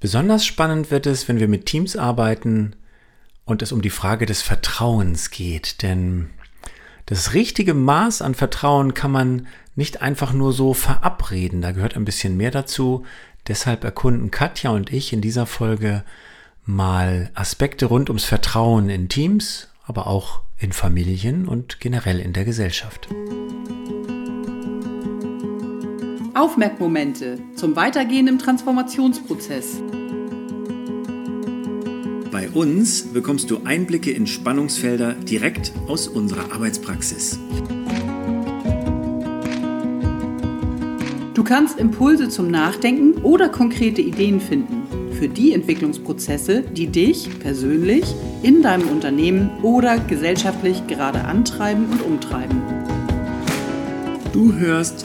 Besonders spannend wird es, wenn wir mit Teams arbeiten und es um die Frage des Vertrauens geht. Denn das richtige Maß an Vertrauen kann man nicht einfach nur so verabreden. Da gehört ein bisschen mehr dazu. Deshalb erkunden Katja und ich in dieser Folge mal Aspekte rund ums Vertrauen in Teams, aber auch in Familien und generell in der Gesellschaft. Aufmerkmomente zum Weitergehen im Transformationsprozess. Bei uns bekommst du Einblicke in Spannungsfelder direkt aus unserer Arbeitspraxis. Du kannst Impulse zum Nachdenken oder konkrete Ideen finden für die Entwicklungsprozesse, die dich persönlich in deinem Unternehmen oder gesellschaftlich gerade antreiben und umtreiben. Du hörst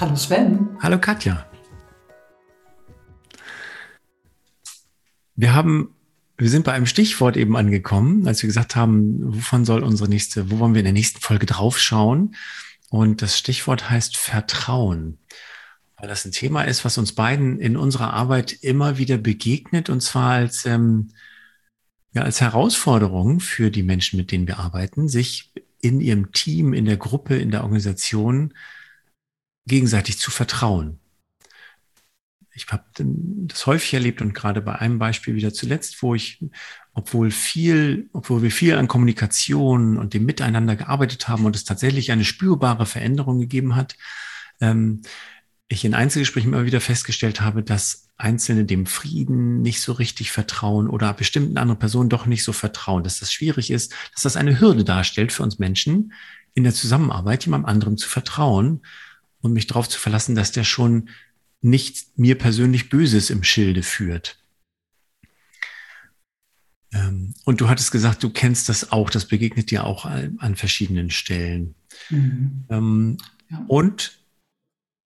Hallo Sven. Hallo Katja. Wir haben, wir sind bei einem Stichwort eben angekommen, als wir gesagt haben, wovon soll unsere nächste, wo wollen wir in der nächsten Folge draufschauen? Und das Stichwort heißt Vertrauen. Weil das ein Thema ist, was uns beiden in unserer Arbeit immer wieder begegnet, und zwar als, ähm, ja, als Herausforderung für die Menschen, mit denen wir arbeiten, sich in ihrem Team, in der Gruppe, in der Organisation gegenseitig zu vertrauen. Ich habe das häufig erlebt und gerade bei einem Beispiel wieder zuletzt, wo ich, obwohl viel, obwohl wir viel an Kommunikation und dem Miteinander gearbeitet haben und es tatsächlich eine spürbare Veränderung gegeben hat, ähm, ich in Einzelgesprächen immer wieder festgestellt habe, dass Einzelne dem Frieden nicht so richtig vertrauen oder bestimmten anderen Personen doch nicht so vertrauen, dass das schwierig ist, dass das eine Hürde darstellt für uns Menschen, in der Zusammenarbeit jemandem anderem zu vertrauen und mich darauf zu verlassen, dass der schon nichts mir persönlich Böses im Schilde führt. Ähm, und du hattest gesagt, du kennst das auch, das begegnet dir auch an verschiedenen Stellen. Mhm. Ähm, ja. Und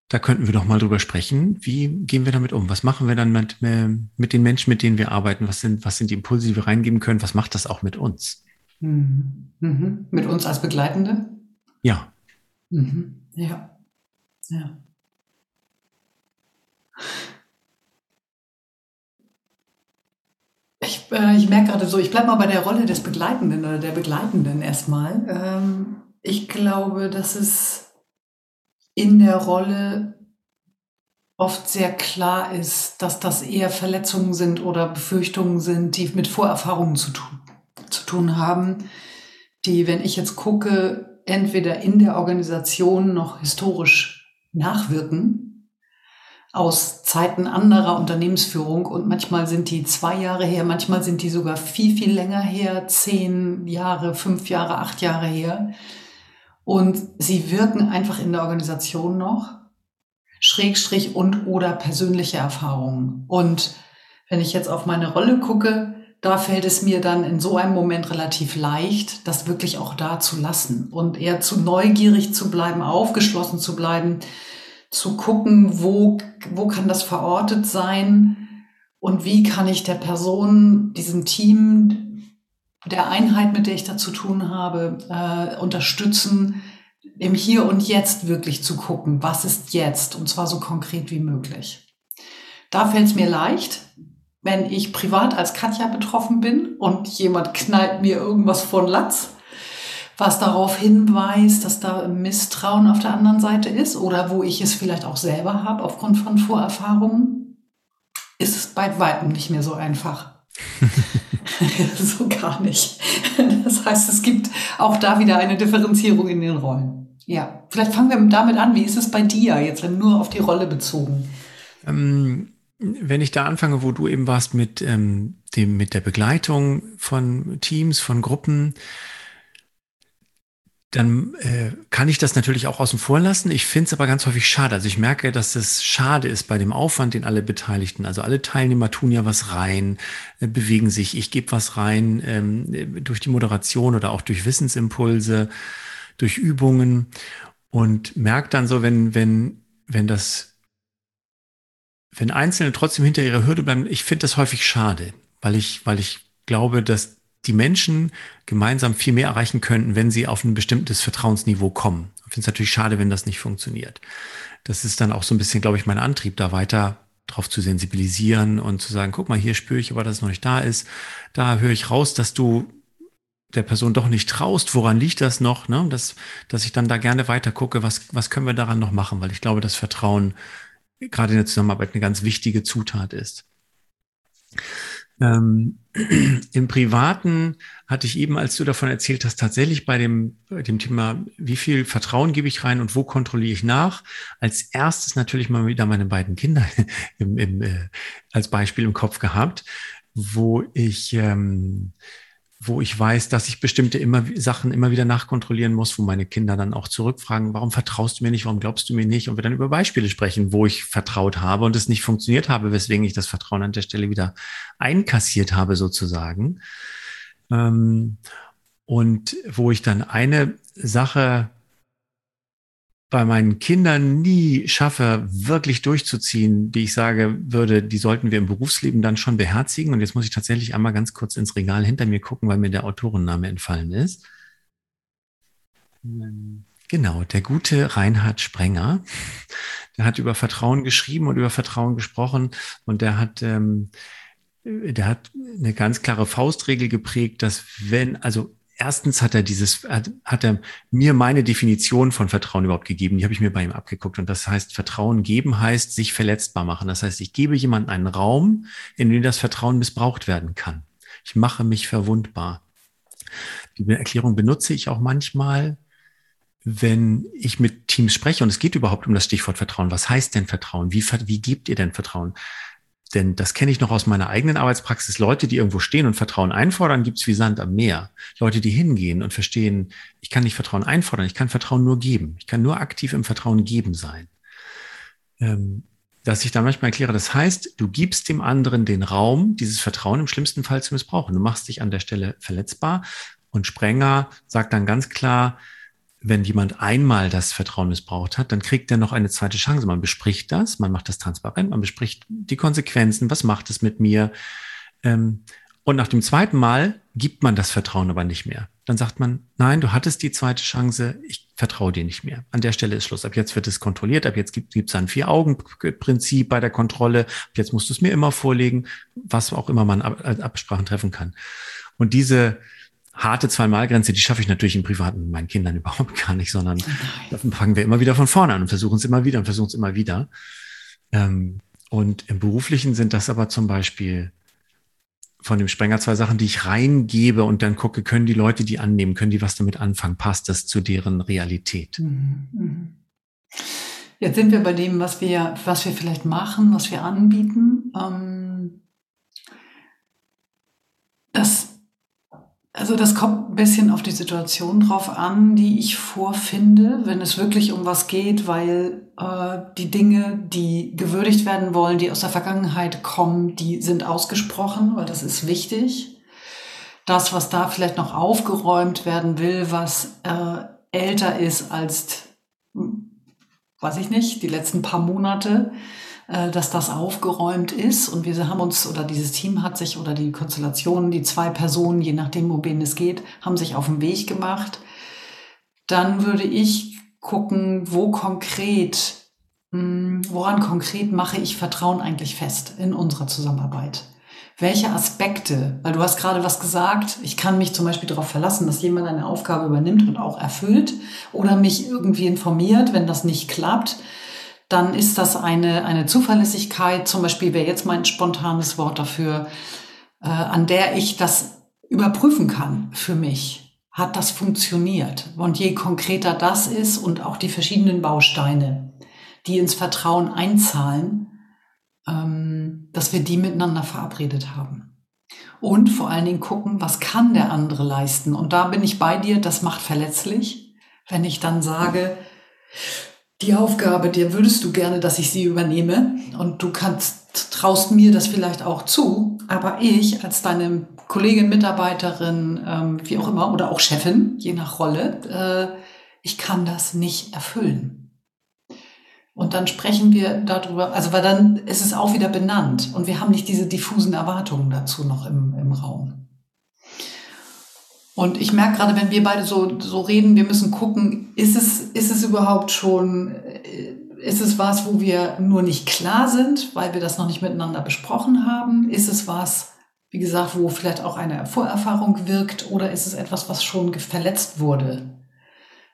da könnten wir doch mal drüber sprechen. Wie gehen wir damit um? Was machen wir dann mit, mit den Menschen, mit denen wir arbeiten? Was sind, was sind die Impulse, die wir reingeben können? Was macht das auch mit uns? Mhm. Mhm. Mit uns als Begleitende? Ja. Mhm. Ja. Ja. Ich, äh, ich merke gerade so, ich bleibe mal bei der Rolle des Begleitenden oder der Begleitenden erstmal. Ähm, ich glaube, dass es in der Rolle oft sehr klar ist, dass das eher Verletzungen sind oder Befürchtungen sind, die mit Vorerfahrungen zu tun, zu tun haben, die, wenn ich jetzt gucke, entweder in der Organisation noch historisch nachwirken aus Zeiten anderer Unternehmensführung und manchmal sind die zwei Jahre her, manchmal sind die sogar viel, viel länger her, zehn Jahre, fünf Jahre, acht Jahre her. Und sie wirken einfach in der Organisation noch, Schrägstrich und oder persönliche Erfahrungen. Und wenn ich jetzt auf meine Rolle gucke, da fällt es mir dann in so einem Moment relativ leicht, das wirklich auch da zu lassen und eher zu neugierig zu bleiben, aufgeschlossen zu bleiben, zu gucken, wo, wo kann das verortet sein und wie kann ich der Person, diesem Team, der Einheit, mit der ich da zu tun habe, äh, unterstützen, im Hier und Jetzt wirklich zu gucken, was ist jetzt und zwar so konkret wie möglich. Da fällt es mir leicht, wenn ich privat als Katja betroffen bin und jemand knallt mir irgendwas von Latz, was darauf hinweist, dass da Misstrauen auf der anderen Seite ist oder wo ich es vielleicht auch selber habe aufgrund von Vorerfahrungen, ist es bei weitem nicht mehr so einfach. so gar nicht. Das heißt, es gibt auch da wieder eine Differenzierung in den Rollen. Ja, vielleicht fangen wir damit an. Wie ist es bei dir jetzt nur auf die Rolle bezogen? Ähm, wenn ich da anfange, wo du eben warst mit, ähm, dem, mit der Begleitung von Teams, von Gruppen, dann äh, kann ich das natürlich auch außen vor lassen. Ich finde es aber ganz häufig schade. Also ich merke, dass es schade ist bei dem Aufwand, den alle Beteiligten, also alle Teilnehmer tun ja was rein, äh, bewegen sich, ich gebe was rein ähm, durch die Moderation oder auch durch Wissensimpulse, durch Übungen und merke dann so, wenn, wenn, wenn das, wenn Einzelne trotzdem hinter ihrer Hürde bleiben, ich finde das häufig schade, weil ich, weil ich glaube, dass die Menschen gemeinsam viel mehr erreichen könnten, wenn sie auf ein bestimmtes Vertrauensniveau kommen. Ich finde es natürlich schade, wenn das nicht funktioniert. Das ist dann auch so ein bisschen, glaube ich, mein Antrieb, da weiter drauf zu sensibilisieren und zu sagen, guck mal, hier spüre ich aber, dass es noch nicht da ist. Da höre ich raus, dass du der Person doch nicht traust. Woran liegt das noch? Ne? Dass, dass ich dann da gerne weiter gucke, was, was können wir daran noch machen? Weil ich glaube, dass Vertrauen gerade in der Zusammenarbeit eine ganz wichtige Zutat ist. Ähm, Im Privaten hatte ich eben, als du davon erzählt hast, tatsächlich bei dem, dem Thema, wie viel Vertrauen gebe ich rein und wo kontrolliere ich nach, als erstes natürlich mal wieder meine beiden Kinder im, im, äh, als Beispiel im Kopf gehabt, wo ich ähm, wo ich weiß, dass ich bestimmte immer, Sachen immer wieder nachkontrollieren muss, wo meine Kinder dann auch zurückfragen, warum vertraust du mir nicht, warum glaubst du mir nicht? Und wir dann über Beispiele sprechen, wo ich vertraut habe und es nicht funktioniert habe, weswegen ich das Vertrauen an der Stelle wieder einkassiert habe, sozusagen. Ähm, und wo ich dann eine Sache bei meinen Kindern nie schaffe, wirklich durchzuziehen, die ich sage würde, die sollten wir im Berufsleben dann schon beherzigen. Und jetzt muss ich tatsächlich einmal ganz kurz ins Regal hinter mir gucken, weil mir der Autorenname entfallen ist. Genau, der gute Reinhard Sprenger. Der hat über Vertrauen geschrieben und über Vertrauen gesprochen. Und der hat, ähm, der hat eine ganz klare Faustregel geprägt, dass wenn, also erstens hat er dieses, hat, er mir meine Definition von Vertrauen überhaupt gegeben. Die habe ich mir bei ihm abgeguckt. Und das heißt, Vertrauen geben heißt sich verletzbar machen. Das heißt, ich gebe jemandem einen Raum, in dem das Vertrauen missbraucht werden kann. Ich mache mich verwundbar. Die Erklärung benutze ich auch manchmal, wenn ich mit Teams spreche und es geht überhaupt um das Stichwort Vertrauen. Was heißt denn Vertrauen? Wie, wie gebt ihr denn Vertrauen? Denn das kenne ich noch aus meiner eigenen Arbeitspraxis. Leute, die irgendwo stehen und Vertrauen einfordern, gibt's wie Sand am Meer. Leute, die hingehen und verstehen, ich kann nicht Vertrauen einfordern, ich kann Vertrauen nur geben. Ich kann nur aktiv im Vertrauen geben sein. Ähm, dass ich da manchmal erkläre, das heißt, du gibst dem anderen den Raum, dieses Vertrauen im schlimmsten Fall zu missbrauchen. Du machst dich an der Stelle verletzbar. Und Sprenger sagt dann ganz klar, wenn jemand einmal das Vertrauen missbraucht hat, dann kriegt er noch eine zweite Chance. Man bespricht das, man macht das transparent, man bespricht die Konsequenzen, was macht es mit mir. Ähm, und nach dem zweiten Mal gibt man das Vertrauen aber nicht mehr. Dann sagt man, nein, du hattest die zweite Chance, ich vertraue dir nicht mehr. An der Stelle ist Schluss. Ab jetzt wird es kontrolliert, ab jetzt gibt es ein Vier-Augen-Prinzip bei der Kontrolle, ab jetzt musst du es mir immer vorlegen, was auch immer man als Absprachen treffen kann. Und diese, harte Zweimalgrenze, die schaffe ich natürlich im Privaten mit meinen Kindern überhaupt gar nicht, sondern da fangen wir immer wieder von vorne an und versuchen es immer wieder und versuchen es immer wieder. Ähm, und im Beruflichen sind das aber zum Beispiel von dem Sprenger zwei Sachen, die ich reingebe und dann gucke, können die Leute die annehmen, können die was damit anfangen, passt das zu deren Realität? Mhm, mhm. Jetzt sind wir bei dem, was wir, was wir vielleicht machen, was wir anbieten. Ähm, das also das kommt ein bisschen auf die Situation drauf an, die ich vorfinde, wenn es wirklich um was geht, weil äh, die Dinge, die gewürdigt werden wollen, die aus der Vergangenheit kommen, die sind ausgesprochen, weil das ist wichtig. Das, was da vielleicht noch aufgeräumt werden will, was äh, älter ist als, hm, weiß ich nicht, die letzten paar Monate, dass das aufgeräumt ist. Und wir haben uns, oder dieses Team hat sich, oder die Konstellation, die zwei Personen, je nachdem, wen es geht, haben sich auf den Weg gemacht. Dann würde ich gucken, wo konkret, hm, woran konkret mache ich Vertrauen eigentlich fest in unserer Zusammenarbeit? Welche Aspekte, weil du hast gerade was gesagt, ich kann mich zum Beispiel darauf verlassen, dass jemand eine Aufgabe übernimmt und auch erfüllt oder mich irgendwie informiert, wenn das nicht klappt dann ist das eine, eine Zuverlässigkeit, zum Beispiel wäre jetzt mein spontanes Wort dafür, äh, an der ich das überprüfen kann für mich. Hat das funktioniert? Und je konkreter das ist und auch die verschiedenen Bausteine, die ins Vertrauen einzahlen, ähm, dass wir die miteinander verabredet haben. Und vor allen Dingen gucken, was kann der andere leisten? Und da bin ich bei dir, das macht verletzlich. Wenn ich dann sage, die Aufgabe, dir würdest du gerne, dass ich sie übernehme und du kannst, traust mir das vielleicht auch zu, aber ich als deine Kollegin, Mitarbeiterin, ähm, wie auch immer, oder auch Chefin, je nach Rolle, äh, ich kann das nicht erfüllen. Und dann sprechen wir darüber, also weil dann ist es auch wieder benannt und wir haben nicht diese diffusen Erwartungen dazu noch im, im Raum. Und ich merke gerade, wenn wir beide so, so reden, wir müssen gucken, ist es, ist es überhaupt schon, äh, ist es was, wo wir nur nicht klar sind, weil wir das noch nicht miteinander besprochen haben? Ist es was, wie gesagt, wo vielleicht auch eine Vorerfahrung wirkt oder ist es etwas, was schon verletzt wurde?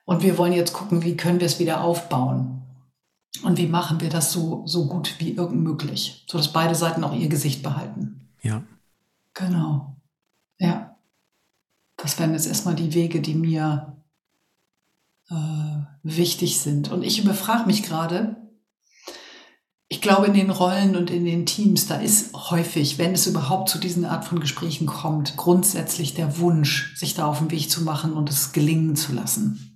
Und wir wollen jetzt gucken, wie können wir es wieder aufbauen? Und wie machen wir das so, so gut wie irgend möglich, sodass beide Seiten auch ihr Gesicht behalten. Ja. Genau. Ja. Das wären jetzt erstmal die Wege, die mir äh, wichtig sind. Und ich überfrage mich gerade, ich glaube, in den Rollen und in den Teams, da ist häufig, wenn es überhaupt zu diesen Art von Gesprächen kommt, grundsätzlich der Wunsch, sich da auf den Weg zu machen und es gelingen zu lassen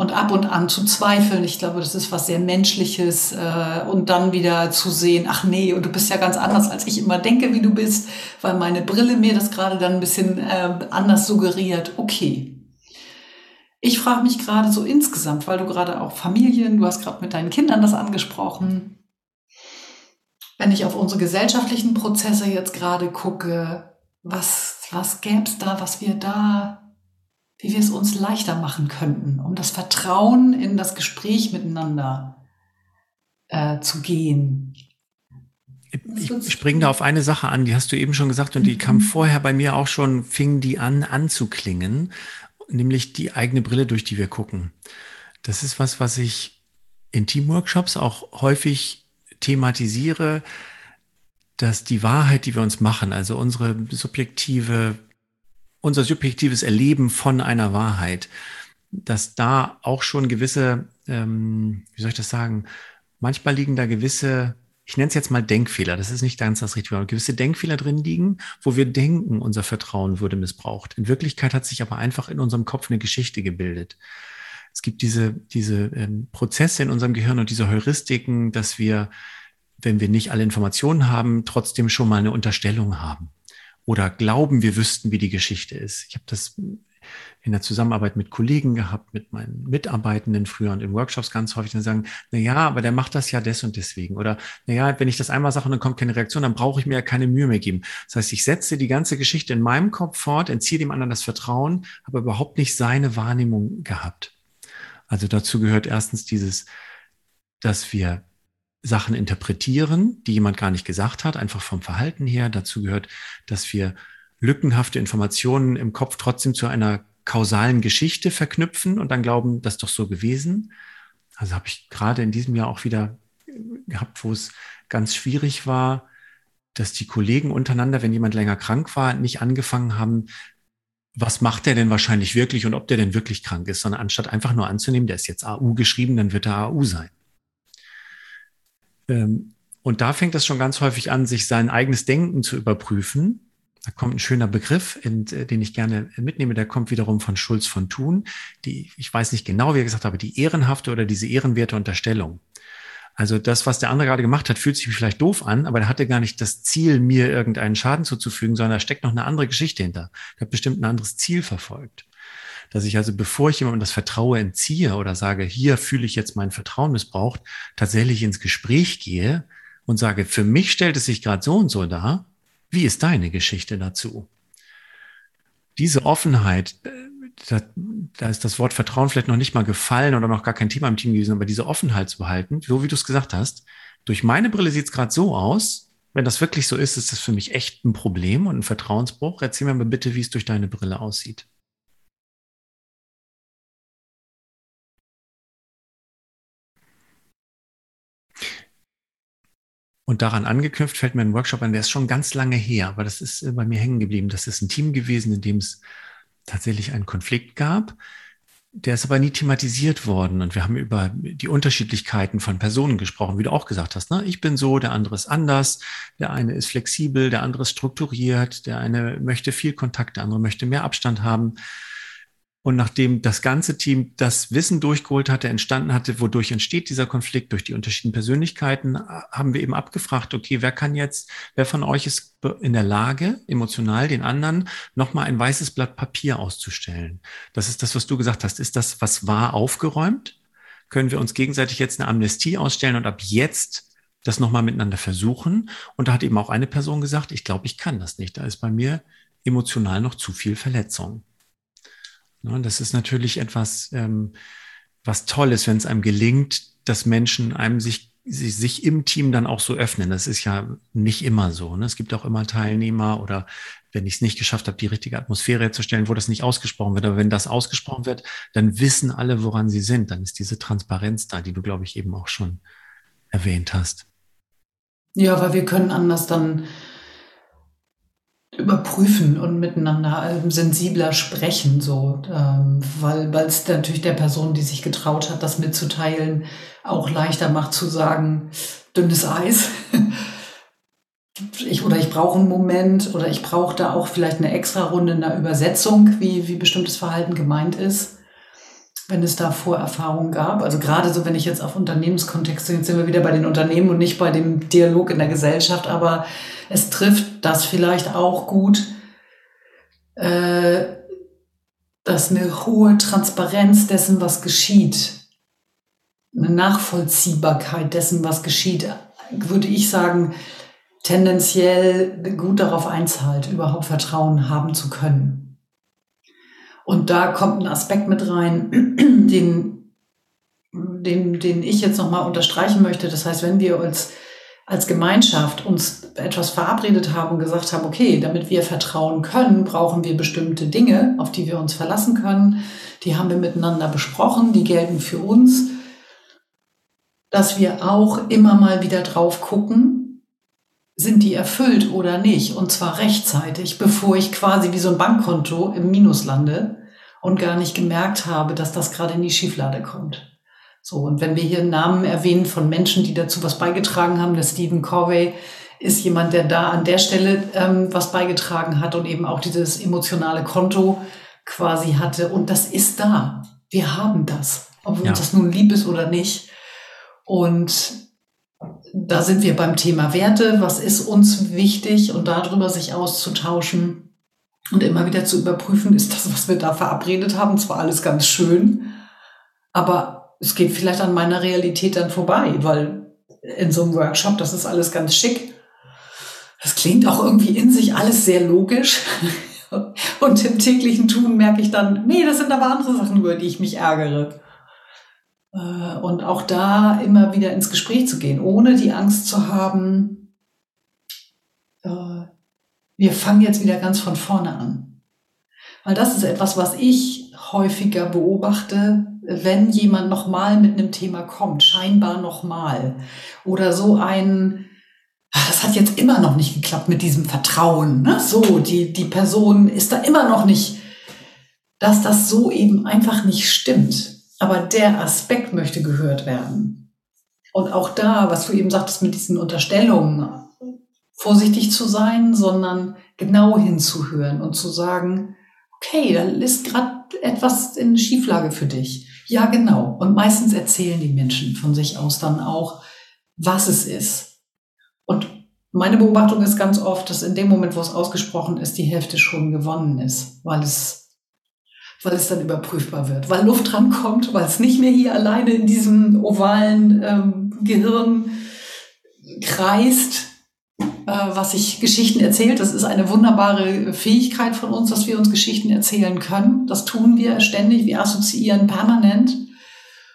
und ab und an zu zweifeln. Ich glaube, das ist was sehr Menschliches äh, und dann wieder zu sehen, ach nee, und du bist ja ganz anders, als ich immer denke, wie du bist, weil meine Brille mir das gerade dann ein bisschen äh, anders suggeriert. Okay. Ich frage mich gerade so insgesamt, weil du gerade auch Familien, du hast gerade mit deinen Kindern das angesprochen. Wenn ich auf unsere gesellschaftlichen Prozesse jetzt gerade gucke, was, was gäbe es da, was wir da wie wir es uns leichter machen könnten, um das Vertrauen in das Gespräch miteinander äh, zu gehen. Ich springe da auf eine Sache an, die hast du eben schon gesagt und die kam mhm. vorher bei mir auch schon, fing die an anzuklingen, nämlich die eigene Brille, durch die wir gucken. Das ist was, was ich in Teamworkshops auch häufig thematisiere, dass die Wahrheit, die wir uns machen, also unsere subjektive unser subjektives Erleben von einer Wahrheit, dass da auch schon gewisse, ähm, wie soll ich das sagen, manchmal liegen da gewisse, ich nenne es jetzt mal Denkfehler, das ist nicht ganz das Richtige, aber gewisse Denkfehler drin liegen, wo wir denken, unser Vertrauen würde missbraucht. In Wirklichkeit hat sich aber einfach in unserem Kopf eine Geschichte gebildet. Es gibt diese, diese ähm, Prozesse in unserem Gehirn und diese Heuristiken, dass wir, wenn wir nicht alle Informationen haben, trotzdem schon mal eine Unterstellung haben oder glauben, wir wüssten, wie die Geschichte ist. Ich habe das in der Zusammenarbeit mit Kollegen gehabt, mit meinen Mitarbeitenden früher und in Workshops ganz häufig, dann sagen, na ja, aber der macht das ja des und deswegen. Oder na ja, wenn ich das einmal sage und dann kommt keine Reaktion, dann brauche ich mir ja keine Mühe mehr geben. Das heißt, ich setze die ganze Geschichte in meinem Kopf fort, entziehe dem anderen das Vertrauen, habe überhaupt nicht seine Wahrnehmung gehabt. Also dazu gehört erstens dieses, dass wir Sachen interpretieren, die jemand gar nicht gesagt hat, einfach vom Verhalten her. Dazu gehört, dass wir lückenhafte Informationen im Kopf trotzdem zu einer kausalen Geschichte verknüpfen und dann glauben, das ist doch so gewesen. Also habe ich gerade in diesem Jahr auch wieder gehabt, wo es ganz schwierig war, dass die Kollegen untereinander, wenn jemand länger krank war, nicht angefangen haben, was macht der denn wahrscheinlich wirklich und ob der denn wirklich krank ist, sondern anstatt einfach nur anzunehmen, der ist jetzt AU geschrieben, dann wird er AU sein. Ähm, und da fängt es schon ganz häufig an, sich sein eigenes Denken zu überprüfen. Da kommt ein schöner Begriff, in, äh, den ich gerne mitnehme. Der kommt wiederum von Schulz von Thun. Die, ich weiß nicht genau, wie er gesagt hat, aber die ehrenhafte oder diese ehrenwerte Unterstellung. Also das, was der andere gerade gemacht hat, fühlt sich vielleicht doof an, aber er hatte gar nicht das Ziel, mir irgendeinen Schaden zuzufügen, sondern da steckt noch eine andere Geschichte hinter. Er hat bestimmt ein anderes Ziel verfolgt dass ich also, bevor ich jemandem das Vertrauen entziehe oder sage, hier fühle ich jetzt mein Vertrauen missbraucht, tatsächlich ins Gespräch gehe und sage, für mich stellt es sich gerade so und so dar. Wie ist deine Geschichte dazu? Diese Offenheit, äh, da, da ist das Wort Vertrauen vielleicht noch nicht mal gefallen oder noch gar kein Thema im Team gewesen, aber diese Offenheit zu behalten, so wie du es gesagt hast, durch meine Brille sieht es gerade so aus. Wenn das wirklich so ist, ist das für mich echt ein Problem und ein Vertrauensbruch. Erzähl mir mal bitte, wie es durch deine Brille aussieht. Und daran angeknüpft fällt mir ein Workshop an, der ist schon ganz lange her, aber das ist äh, bei mir hängen geblieben. Das ist ein Team gewesen, in dem es tatsächlich einen Konflikt gab. Der ist aber nie thematisiert worden. Und wir haben über die Unterschiedlichkeiten von Personen gesprochen, wie du auch gesagt hast. Ne? Ich bin so, der andere ist anders. Der eine ist flexibel, der andere ist strukturiert. Der eine möchte viel Kontakt, der andere möchte mehr Abstand haben. Und nachdem das ganze Team das Wissen durchgeholt hatte, entstanden hatte, wodurch entsteht dieser Konflikt durch die unterschiedlichen Persönlichkeiten, haben wir eben abgefragt, okay, wer kann jetzt, wer von euch ist in der Lage, emotional den anderen nochmal ein weißes Blatt Papier auszustellen? Das ist das, was du gesagt hast. Ist das, was war, aufgeräumt? Können wir uns gegenseitig jetzt eine Amnestie ausstellen und ab jetzt das nochmal miteinander versuchen? Und da hat eben auch eine Person gesagt, ich glaube, ich kann das nicht. Da ist bei mir emotional noch zu viel Verletzung. Ne, das ist natürlich etwas, ähm, was toll ist, wenn es einem gelingt, dass Menschen einem sich, sich im Team dann auch so öffnen. Das ist ja nicht immer so. Ne? Es gibt auch immer Teilnehmer oder wenn ich es nicht geschafft habe, die richtige Atmosphäre herzustellen, wo das nicht ausgesprochen wird. Aber wenn das ausgesprochen wird, dann wissen alle, woran sie sind. Dann ist diese Transparenz da, die du, glaube ich, eben auch schon erwähnt hast. Ja, weil wir können anders dann überprüfen und miteinander sensibler sprechen, so, ähm, weil weil es natürlich der Person, die sich getraut hat, das mitzuteilen, auch leichter macht zu sagen, dünnes Eis. ich, oder ich brauche einen Moment oder ich brauche da auch vielleicht eine extra Runde in der Übersetzung, wie, wie bestimmtes Verhalten gemeint ist wenn es da Vorerfahrungen gab. Also gerade so, wenn ich jetzt auf Unternehmenskontexte, jetzt sind wir wieder bei den Unternehmen und nicht bei dem Dialog in der Gesellschaft, aber es trifft das vielleicht auch gut, äh, dass eine hohe Transparenz dessen, was geschieht, eine Nachvollziehbarkeit dessen, was geschieht, würde ich sagen, tendenziell gut darauf einzahlt, überhaupt Vertrauen haben zu können. Und da kommt ein Aspekt mit rein, den, den, den ich jetzt nochmal unterstreichen möchte. Das heißt, wenn wir uns als Gemeinschaft uns etwas verabredet haben und gesagt haben, okay, damit wir vertrauen können, brauchen wir bestimmte Dinge, auf die wir uns verlassen können. Die haben wir miteinander besprochen, die gelten für uns, dass wir auch immer mal wieder drauf gucken, sind die erfüllt oder nicht, und zwar rechtzeitig, bevor ich quasi wie so ein Bankkonto im Minus lande und gar nicht gemerkt habe, dass das gerade in die Schieflade kommt. So, und wenn wir hier Namen erwähnen von Menschen, die dazu was beigetragen haben, der Stephen Corvey ist jemand, der da an der Stelle ähm, was beigetragen hat und eben auch dieses emotionale Konto quasi hatte. Und das ist da. Wir haben das, ob ja. uns das nun lieb ist oder nicht. Und da sind wir beim Thema Werte. Was ist uns wichtig und darüber sich auszutauschen? und immer wieder zu überprüfen, ist das, was wir da verabredet haben, zwar alles ganz schön, aber es geht vielleicht an meiner Realität dann vorbei, weil in so einem Workshop, das ist alles ganz schick. Das klingt auch irgendwie in sich alles sehr logisch. Und im täglichen Tun merke ich dann, nee, das sind aber andere Sachen, über die ich mich ärgere. Äh, und auch da immer wieder ins Gespräch zu gehen, ohne die Angst zu haben, äh, wir fangen jetzt wieder ganz von vorne an. Weil das ist etwas, was ich häufiger beobachte, wenn jemand nochmal mit einem Thema kommt, scheinbar nochmal. Oder so ein, ah, das hat jetzt immer noch nicht geklappt mit diesem Vertrauen. Ne? So, die, die Person ist da immer noch nicht, dass das so eben einfach nicht stimmt. Aber der Aspekt möchte gehört werden. Und auch da, was du eben sagtest mit diesen Unterstellungen, vorsichtig zu sein, sondern genau hinzuhören und zu sagen, okay, da ist gerade etwas in Schieflage für dich. Ja, genau. Und meistens erzählen die Menschen von sich aus dann auch, was es ist. Und meine Beobachtung ist ganz oft, dass in dem Moment, wo es ausgesprochen ist, die Hälfte schon gewonnen ist, weil es, weil es dann überprüfbar wird, weil Luft dran kommt, weil es nicht mehr hier alleine in diesem ovalen ähm, Gehirn kreist, was sich Geschichten erzählt. Das ist eine wunderbare Fähigkeit von uns, dass wir uns Geschichten erzählen können. Das tun wir ständig. Wir assoziieren permanent.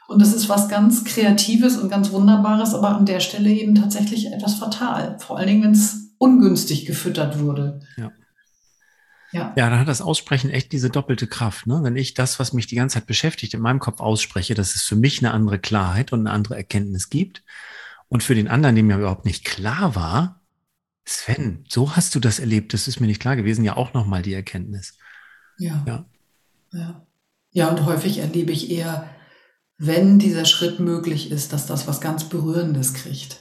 Und das ist was ganz Kreatives und ganz Wunderbares, aber an der Stelle eben tatsächlich etwas fatal. Vor allen Dingen, wenn es ungünstig gefüttert wurde. Ja. Ja. ja, dann hat das Aussprechen echt diese doppelte Kraft. Ne? Wenn ich das, was mich die ganze Zeit beschäftigt, in meinem Kopf ausspreche, dass es für mich eine andere Klarheit und eine andere Erkenntnis gibt. Und für den anderen, dem ja überhaupt nicht klar war, Sven, so hast du das erlebt. Das ist mir nicht klar gewesen. Ja, auch nochmal die Erkenntnis. Ja. ja. Ja. Ja, und häufig erlebe ich eher, wenn dieser Schritt möglich ist, dass das was ganz Berührendes kriegt.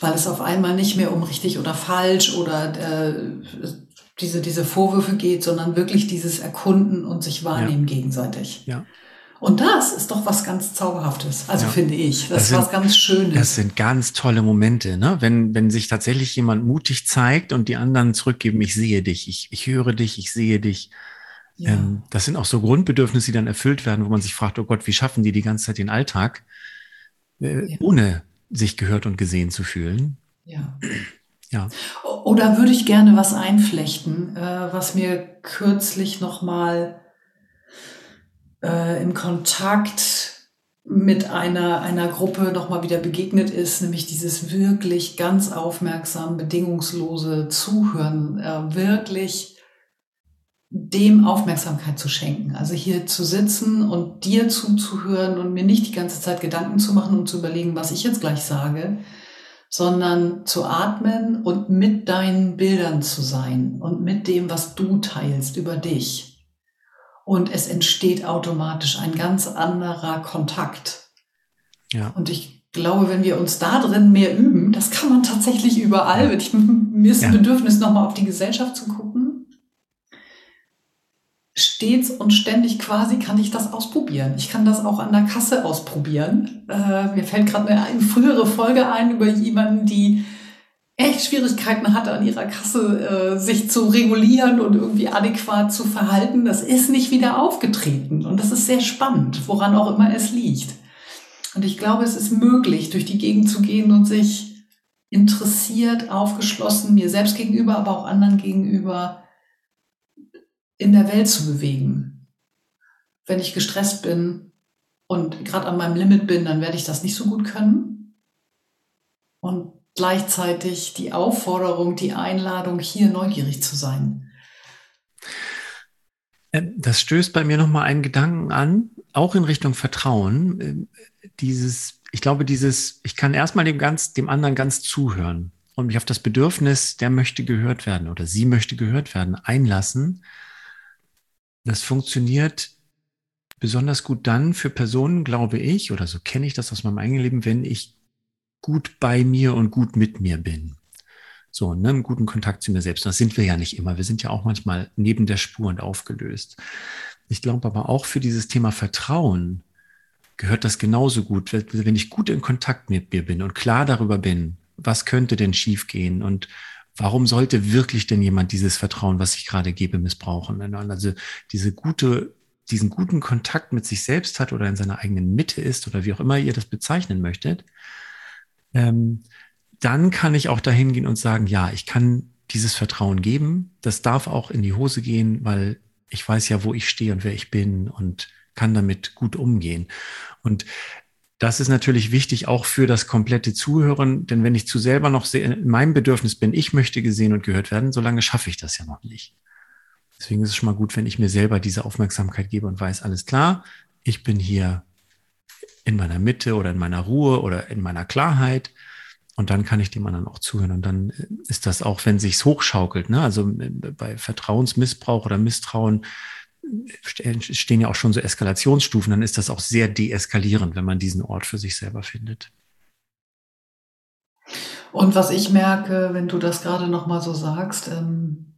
weil es auf einmal nicht mehr um richtig oder falsch oder äh, diese, diese Vorwürfe geht, sondern wirklich dieses Erkunden und sich wahrnehmen ja. gegenseitig. Ja. Und das ist doch was ganz Zauberhaftes, also ja. finde ich. Das, das ist was ganz Schönes. Das sind ganz tolle Momente, ne? Wenn, wenn sich tatsächlich jemand mutig zeigt und die anderen zurückgeben, ich sehe dich, ich, ich höre dich, ich sehe dich. Ja. Ähm, das sind auch so Grundbedürfnisse, die dann erfüllt werden, wo man sich fragt, oh Gott, wie schaffen die die ganze Zeit den Alltag, äh, ja. ohne sich gehört und gesehen zu fühlen? Ja. Ja. Oder würde ich gerne was einflechten, äh, was mir kürzlich nochmal äh, im Kontakt mit einer, einer Gruppe nochmal wieder begegnet ist, nämlich dieses wirklich ganz aufmerksam, bedingungslose Zuhören, äh, wirklich dem Aufmerksamkeit zu schenken. Also hier zu sitzen und dir zuzuhören und mir nicht die ganze Zeit Gedanken zu machen und zu überlegen, was ich jetzt gleich sage, sondern zu atmen und mit deinen Bildern zu sein und mit dem, was du teilst über dich. Und es entsteht automatisch ein ganz anderer Kontakt. Ja. Und ich glaube, wenn wir uns da drin mehr üben, das kann man tatsächlich überall. Ich, mir ist ein ja. Bedürfnis, nochmal auf die Gesellschaft zu gucken stets und ständig quasi kann ich das ausprobieren. Ich kann das auch an der Kasse ausprobieren. Äh, mir fällt gerade eine, eine, frühere Folge ein über jemanden, die echt Schwierigkeiten hatte, an ihrer Kasse äh, sich zu regulieren und irgendwie adäquat zu verhalten. Das ist nicht wieder aufgetreten. Und das ist sehr spannend, woran auch immer es liegt. Und ich glaube, es ist möglich, durch die Gegend zu gehen und sich interessiert, aufgeschlossen, mir selbst gegenüber, aber auch anderen gegenüber in der Welt zu bewegen. Wenn ich gestresst bin und gerade an meinem Limit bin, dann werde ich das nicht so gut können. Und gleichzeitig die Aufforderung, die Einladung, hier neugierig zu sein. Ähm, das stößt bei mir nochmal einen Gedanken an, auch in Richtung Vertrauen. Ähm, dieses, ich glaube, dieses, ich kann erstmal dem, ganz, dem anderen ganz zuhören und mich auf das Bedürfnis, der möchte gehört werden oder sie möchte gehört werden, einlassen das funktioniert besonders gut dann für Personen, glaube ich, oder so kenne ich das aus meinem eigenen Leben, wenn ich gut bei mir und gut mit mir bin. So, ne, einen guten Kontakt zu mir selbst. Das sind wir ja nicht immer. Wir sind ja auch manchmal neben der Spur und aufgelöst. Ich glaube aber auch für dieses Thema Vertrauen gehört das genauso gut, wenn ich gut in Kontakt mit mir bin und klar darüber bin, was könnte denn schiefgehen und warum sollte wirklich denn jemand dieses Vertrauen, was ich gerade gebe, missbrauchen? Also diese gute, diesen guten Kontakt mit sich selbst hat oder in seiner eigenen Mitte ist oder wie auch immer ihr das bezeichnen möchtet, ähm, dann kann ich auch dahin gehen und sagen, ja, ich kann dieses Vertrauen geben. Das darf auch in die Hose gehen, weil ich weiß ja, wo ich stehe und wer ich bin und kann damit gut umgehen. Und das ist natürlich wichtig auch für das komplette Zuhören, denn wenn ich zu selber noch in meinem Bedürfnis bin, ich möchte gesehen und gehört werden, solange schaffe ich das ja noch nicht. Deswegen ist es schon mal gut, wenn ich mir selber diese Aufmerksamkeit gebe und weiß, alles klar, ich bin hier in meiner Mitte oder in meiner Ruhe oder in meiner Klarheit. Und dann kann ich dem anderen auch zuhören. Und dann ist das auch, wenn sich's hochschaukelt, ne? also bei Vertrauensmissbrauch oder Misstrauen, stehen ja auch schon so Eskalationsstufen, dann ist das auch sehr deeskalierend, wenn man diesen Ort für sich selber findet. Und was ich merke, wenn du das gerade nochmal so sagst, ähm,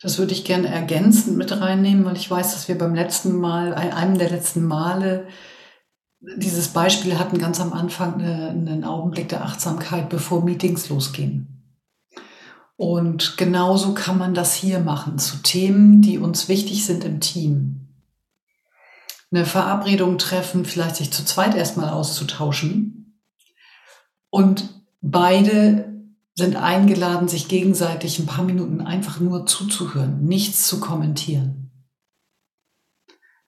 das würde ich gerne ergänzend mit reinnehmen, weil ich weiß, dass wir beim letzten Mal, einem der letzten Male, dieses Beispiel hatten ganz am Anfang eine, einen Augenblick der Achtsamkeit, bevor Meetings losgehen. Und genauso kann man das hier machen zu Themen, die uns wichtig sind im Team. Eine Verabredung treffen, vielleicht sich zu zweit erstmal auszutauschen. Und beide sind eingeladen, sich gegenseitig ein paar Minuten einfach nur zuzuhören, nichts zu kommentieren.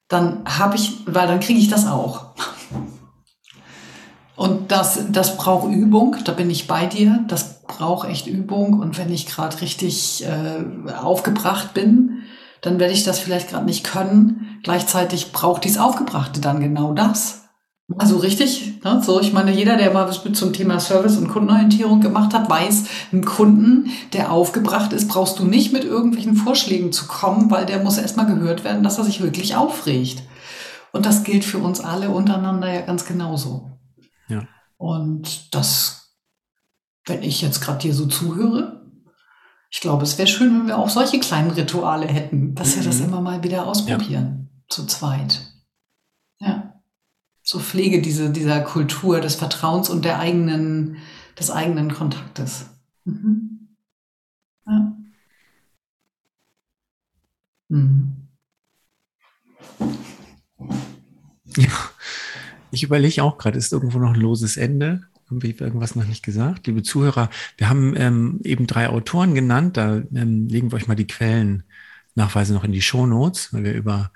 Dann habe ich, weil dann kriege ich das auch. Und das, das braucht Übung, da bin ich bei dir. Das braucht echt Übung. Und wenn ich gerade richtig äh, aufgebracht bin, dann werde ich das vielleicht gerade nicht können. Gleichzeitig braucht dies Aufgebrachte dann genau das. Also richtig, ne? so ich meine, jeder, der mal zum Thema Service und Kundenorientierung gemacht hat, weiß, ein Kunden, der aufgebracht ist, brauchst du nicht mit irgendwelchen Vorschlägen zu kommen, weil der muss erstmal gehört werden, dass er sich wirklich aufregt. Und das gilt für uns alle untereinander ja ganz genauso. Und das, wenn ich jetzt gerade dir so zuhöre, ich glaube, es wäre schön, wenn wir auch solche kleinen Rituale hätten, dass mhm. wir das mhm. immer mal wieder ausprobieren, ja. zu zweit. Ja. So Pflege diese, dieser Kultur des Vertrauens und der eigenen, des eigenen Kontaktes. Mhm. Ja. Mhm. Ja, ich überlege auch gerade, ist irgendwo noch ein loses Ende? Haben wir irgendwas noch nicht gesagt? Liebe Zuhörer, wir haben ähm, eben drei Autoren genannt. Da ähm, legen wir euch mal die Quellennachweise noch in die Shownotes, weil wir über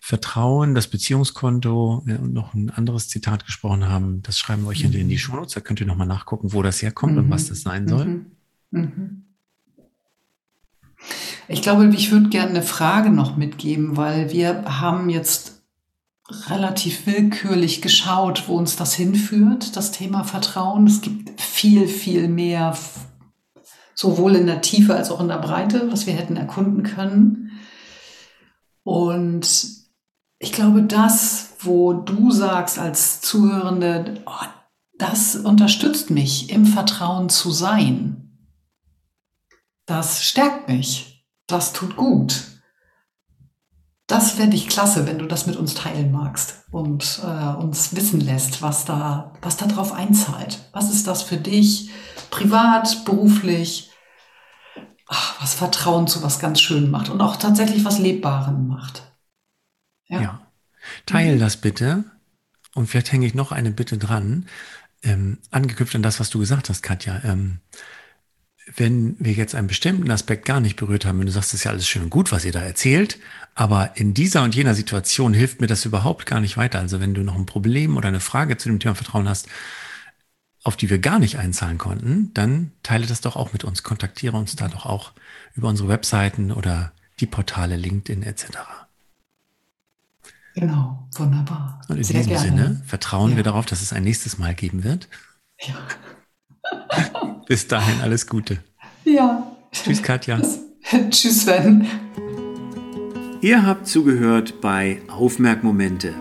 Vertrauen, das Beziehungskonto äh, und noch ein anderes Zitat gesprochen haben. Das schreiben wir euch mhm. in die Shownotes. Da könnt ihr nochmal nachgucken, wo das herkommt mhm. und was das sein soll. Mhm. mhm. Ich glaube, ich würde gerne eine Frage noch mitgeben, weil wir haben jetzt relativ willkürlich geschaut, wo uns das hinführt, das Thema Vertrauen. Es gibt viel, viel mehr, sowohl in der Tiefe als auch in der Breite, was wir hätten erkunden können. Und ich glaube, das, wo du sagst als Zuhörende, oh, das unterstützt mich, im Vertrauen zu sein. Das stärkt mich. Das tut gut das fände ich klasse, wenn du das mit uns teilen magst und äh, uns wissen lässt, was da, was da drauf einzahlt. Was ist das für dich, privat, beruflich, ach, was Vertrauen zu was ganz Schönem macht und auch tatsächlich was Lebbarem macht. Ja. ja. Teil mhm. das bitte. Und vielleicht hänge ich noch eine Bitte dran, ähm, angeknüpft an das, was du gesagt hast, Katja. Ähm, wenn wir jetzt einen bestimmten Aspekt gar nicht berührt haben, wenn du sagst, das ist ja alles schön und gut, was ihr da erzählt, aber in dieser und jener Situation hilft mir das überhaupt gar nicht weiter. Also wenn du noch ein Problem oder eine Frage zu dem Thema Vertrauen hast, auf die wir gar nicht einzahlen konnten, dann teile das doch auch mit uns. Kontaktiere uns da doch auch über unsere Webseiten oder die Portale LinkedIn etc. Genau, wunderbar. Und in Sehr diesem gerne. Sinne vertrauen ja. wir darauf, dass es ein nächstes Mal geben wird. Ja. Bis dahin alles Gute. Ja. Tschüss, Katja. Tschüss, Sven. Ihr habt zugehört bei Aufmerkmomente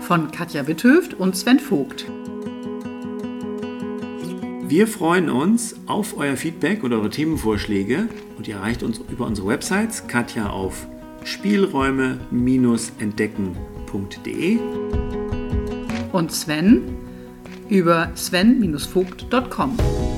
von Katja Witthöft und Sven Vogt. Wir freuen uns auf euer Feedback oder eure Themenvorschläge und ihr erreicht uns über unsere Websites Katja auf spielräume-entdecken.de und Sven über sven-vogt.com.